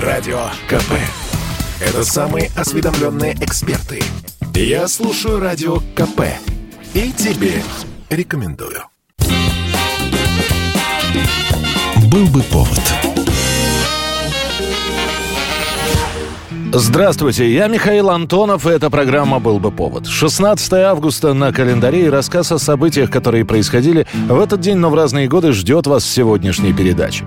Радио КП. Это самые осведомленные эксперты. Я слушаю Радио КП. И тебе рекомендую. Был бы повод. Здравствуйте, я Михаил Антонов, и эта программа «Был бы повод». 16 августа на календаре и рассказ о событиях, которые происходили в этот день, но в разные годы, ждет вас в сегодняшней передаче.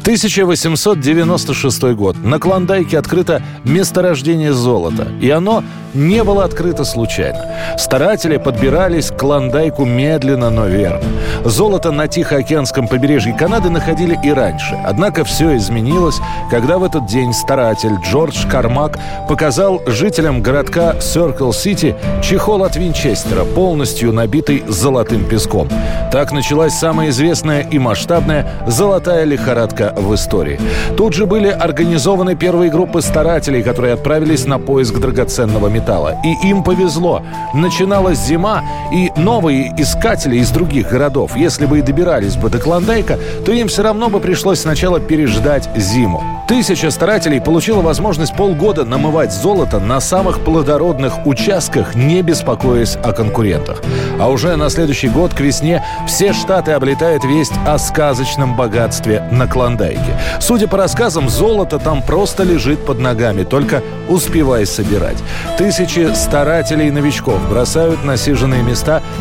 1896 год. На Клондайке открыто месторождение золота, и оно не было открыто случайно. Старатели подбирались к Клондайку медленно, но верно. Золото на Тихоокеанском побережье Канады находили и раньше. Однако все изменилось, когда в этот день старатель Джордж Кармак показал жителям городка Circle-Сити чехол от Винчестера, полностью набитый золотым песком. Так началась самая известная и масштабная золотая лихорадка в истории. Тут же были организованы первые группы старателей, которые отправились на поиск драгоценного металла. И им повезло. Начиналась зима, и новые искатели из других городов, если бы и добирались бы до Клондайка, то им все равно бы пришлось сначала переждать зиму. Тысяча старателей получила возможность полгода намывать золото на самых плодородных участках, не беспокоясь о конкурентах. А уже на следующий год к весне все штаты облетает весть о сказочном богатстве на Клондайке. Судя по рассказам, золото там просто лежит под ногами, только успевай собирать. Тысячи старателей и новичков бросают насиженные места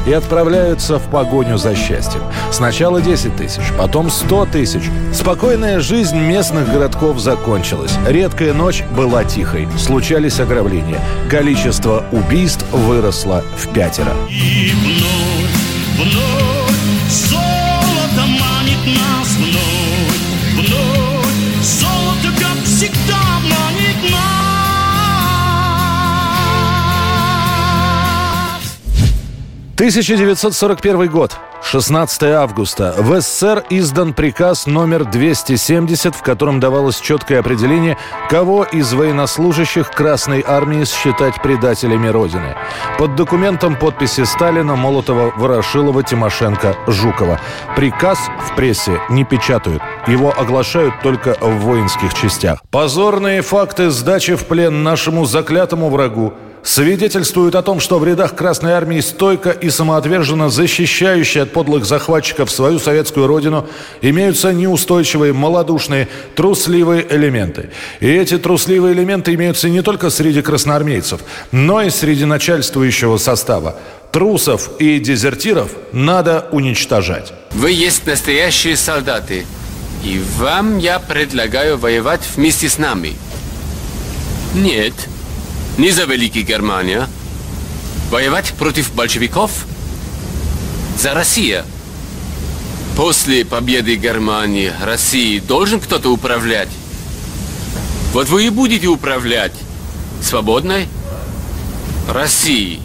и отправляются в погоню за счастьем. Сначала 10 тысяч, потом 100 тысяч. Спокойная жизнь местных городков закончилась. Редкая ночь была тихой. Случались ограбления. Количество убийств выросло в пятеро. И вновь, вновь 1941 год. 16 августа. В СССР издан приказ номер 270, в котором давалось четкое определение, кого из военнослужащих Красной Армии считать предателями Родины. Под документом подписи Сталина, Молотова, Ворошилова, Тимошенко, Жукова. Приказ в прессе не печатают. Его оглашают только в воинских частях. Позорные факты сдачи в плен нашему заклятому врагу свидетельствуют о том, что в рядах Красной Армии стойко и самоотверженно защищающие от подлых захватчиков свою советскую родину имеются неустойчивые, малодушные, трусливые элементы. И эти трусливые элементы имеются не только среди красноармейцев, но и среди начальствующего состава. Трусов и дезертиров надо уничтожать. Вы есть настоящие солдаты. И вам я предлагаю воевать вместе с нами. Нет, не за Великий Германия. Воевать против большевиков? За Россию. После победы Германии, России должен кто-то управлять. Вот вы и будете управлять свободной Россией.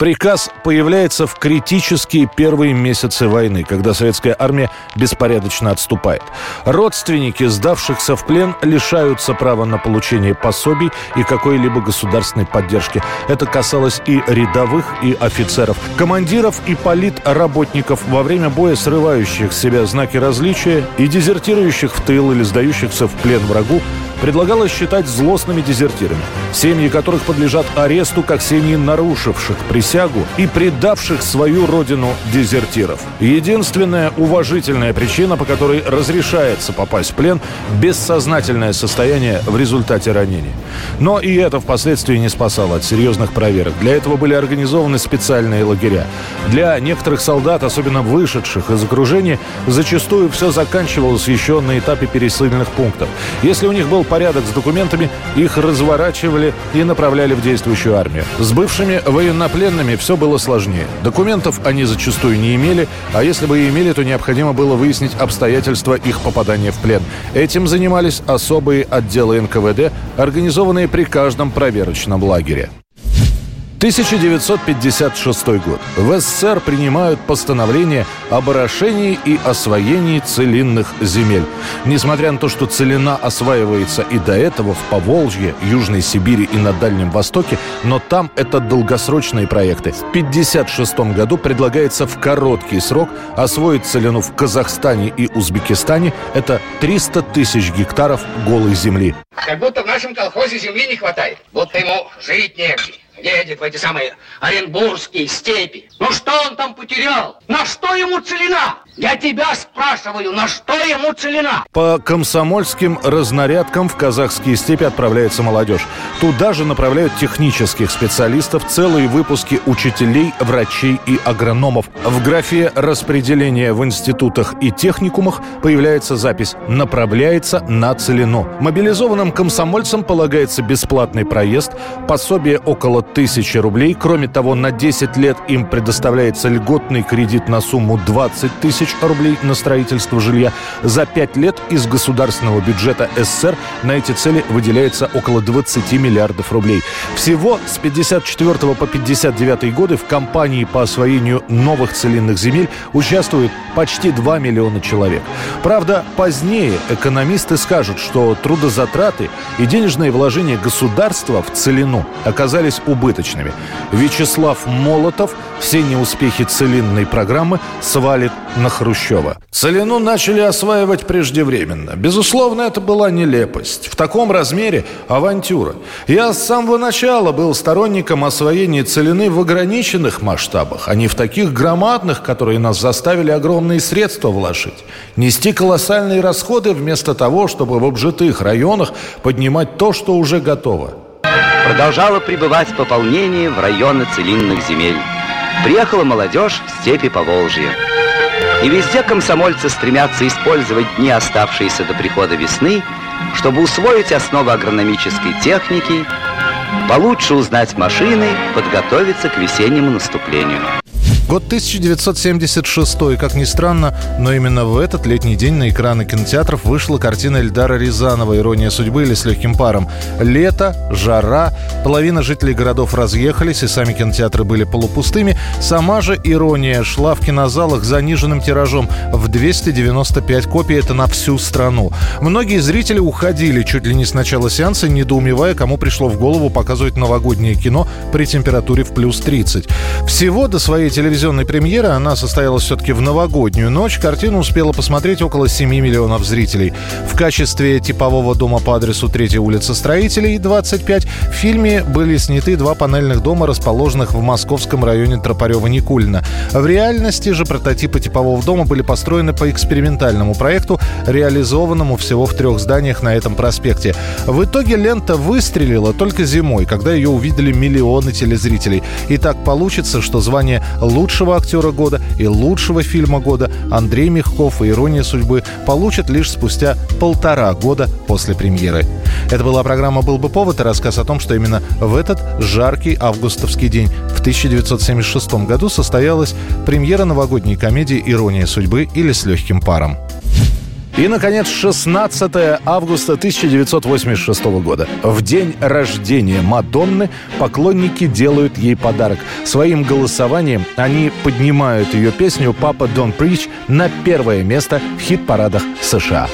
Приказ появляется в критические первые месяцы войны, когда советская армия беспорядочно отступает. Родственники сдавшихся в плен лишаются права на получение пособий и какой-либо государственной поддержки. Это касалось и рядовых, и офицеров, командиров и политработников во время боя срывающих с себя знаки различия и дезертирующих в тыл или сдающихся в плен врагу предлагалось считать злостными дезертирами, семьи которых подлежат аресту как семьи нарушивших присягу и предавших свою родину дезертиров. Единственная уважительная причина, по которой разрешается попасть в плен – бессознательное состояние в результате ранения. Но и это впоследствии не спасало от серьезных проверок. Для этого были организованы специальные лагеря. Для некоторых солдат, особенно вышедших из окружения, зачастую все заканчивалось еще на этапе пересыльных пунктов. Если у них был порядок с документами, их разворачивали и направляли в действующую армию. С бывшими военнопленными все было сложнее. Документов они зачастую не имели, а если бы и имели, то необходимо было выяснить обстоятельства их попадания в плен. Этим занимались особые отделы НКВД, организованные при каждом проверочном лагере. 1956 год. В СССР принимают постановление об орошении и освоении целинных земель. Несмотря на то, что целина осваивается и до этого в Поволжье, Южной Сибири и на Дальнем Востоке, но там это долгосрочные проекты. В 1956 году предлагается в короткий срок освоить целину в Казахстане и Узбекистане. Это 300 тысяч гектаров голой земли. Как будто в нашем колхозе земли не хватает. Будто ему жить негде едет в эти самые Оренбургские степи. Ну что он там потерял? На что ему целина? Я тебя спрашиваю, на что ему целина? По комсомольским разнарядкам в казахские степи отправляется молодежь. Туда же направляют технических специалистов, целые выпуски учителей, врачей и агрономов. В графе распределения в институтах и техникумах появляется запись «Направляется на целину». Мобилизованным комсомольцам полагается бесплатный проезд, пособие около тысячи рублей. Кроме того, на 10 лет им предоставляется льготный кредит на сумму 20 тысяч рублей на строительство жилья. За 5 лет из государственного бюджета СССР на эти цели выделяется около 20 миллиардов рублей. Всего с 54 по 59 годы в кампании по освоению новых целинных земель участвует почти 2 миллиона человек. Правда, позднее экономисты скажут, что трудозатраты и денежные вложения государства в целину оказались убыточными. Вячеслав Молотов все неуспехи целинной программы свалит на Хрущева. Целину начали осваивать преждевременно. Безусловно, это была нелепость. В таком размере авантюра. Я с самого начала был сторонником освоения целины в ограниченных масштабах, а не в таких громадных, которые нас заставили огромные средства вложить. Нести колоссальные расходы вместо того, чтобы в обжитых районах поднимать то, что уже готово продолжало пребывать пополнение в районы целинных земель. Приехала молодежь в степи Поволжья. И везде комсомольцы стремятся использовать дни, оставшиеся до прихода весны, чтобы усвоить основы агрономической техники, получше узнать машины, подготовиться к весеннему наступлению. Год 1976. Как ни странно, но именно в этот летний день на экраны кинотеатров вышла картина Эльдара Рязанова «Ирония судьбы» или «С легким паром». Лето, жара, половина жителей городов разъехались, и сами кинотеатры были полупустыми. Сама же «Ирония» шла в кинозалах заниженным тиражом в 295 копий. Это на всю страну. Многие зрители уходили чуть ли не с начала сеанса, недоумевая, кому пришло в голову показывать новогоднее кино при температуре в плюс 30. Всего до своей телевизионной телевизионной премьеры, она состоялась все-таки в новогоднюю ночь, картину успела посмотреть около 7 миллионов зрителей. В качестве типового дома по адресу 3 улица Строителей, 25, в фильме были сняты два панельных дома, расположенных в московском районе Тропарева-Никулина. В реальности же прототипы типового дома были построены по экспериментальному проекту, реализованному всего в трех зданиях на этом проспекте. В итоге лента выстрелила только зимой, когда ее увидели миллионы телезрителей. И так получится, что звание лучшего лучшего актера года и лучшего фильма года Андрей Мягков и «Ирония судьбы» получат лишь спустя полтора года после премьеры. Это была программа «Был бы повод» и рассказ о том, что именно в этот жаркий августовский день в 1976 году состоялась премьера новогодней комедии «Ирония судьбы» или «С легким паром». И, наконец, 16 августа 1986 года. В день рождения Мадонны поклонники делают ей подарок. Своим голосованием они поднимают ее песню «Папа Don't Preach» на первое место в хит-парадах США.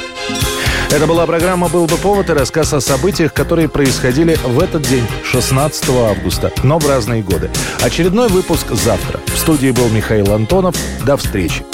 Это была программа «Был бы повод» и рассказ о событиях, которые происходили в этот день, 16 августа, но в разные годы. Очередной выпуск завтра. В студии был Михаил Антонов. До встречи.